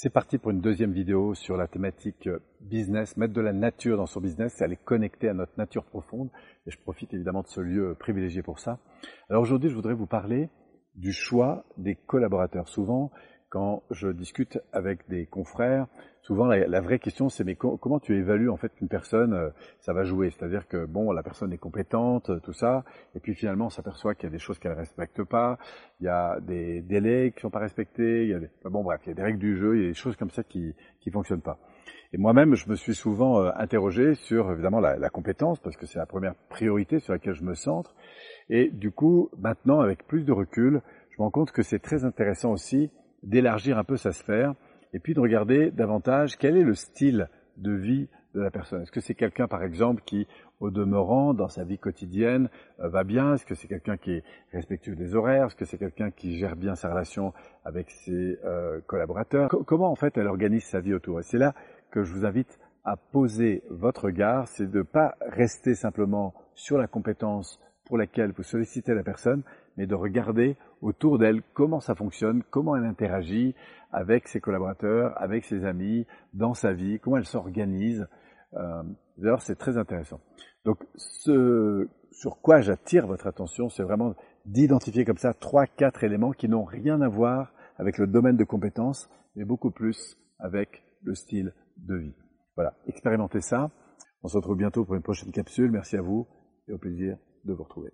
C'est parti pour une deuxième vidéo sur la thématique euh, business, mettre de la nature dans son business, c'est aller connecter à notre nature profonde. Et je profite évidemment de ce lieu privilégié pour ça. Alors aujourd'hui, je voudrais vous parler du choix des collaborateurs. Souvent, quand je discute avec des confrères, souvent la, vraie question c'est mais comment tu évalues en fait qu'une personne euh, ça va jouer? C'est-à-dire que bon la personne est compétente, tout ça, et puis finalement on s'aperçoit qu'il y a des choses qu'elle respecte pas, il y a des délais qui sont pas respectés, il y a des, bon bref il y a des règles du jeu, il y a des choses comme ça qui qui fonctionnent pas. Et moi-même je me suis souvent euh, interrogé sur évidemment la compétence parce que c'est la première priorité sur laquelle je me centre, et du coup maintenant avec plus de recul je me rends compte que c'est très intéressant aussi d'élargir un peu sa sphère et puis de regarder davantage quel est le style de vie de la personne. Est-ce que c'est quelqu'un, par exemple, qui, au demeurant, dans sa vie quotidienne, euh, va bien? Est-ce que c'est quelqu'un qui est respectueux des horaires? Est-ce que c'est quelqu'un qui gère bien sa relation avec ses euh, collaborateurs? Comment, en fait, elle organise sa vie autour? Et c'est là que je vous invite à poser votre regard, c'est de ne pas rester simplement sur la compétence pour laquelle vous sollicitez la personne, mais de regarder autour d'elle comment ça fonctionne, comment elle interagit avec ses collaborateurs, avec ses amis, dans sa vie, comment elle s'organise. Euh, D'ailleurs, c'est très intéressant. Donc, ce sur quoi j'attire votre attention, c'est vraiment d'identifier comme ça trois, quatre éléments qui n'ont rien à voir avec le domaine de compétences, mais beaucoup plus avec le style de vie. Voilà, expérimentez ça. On se retrouve bientôt pour une prochaine capsule. Merci à vous et au plaisir de vous retrouver.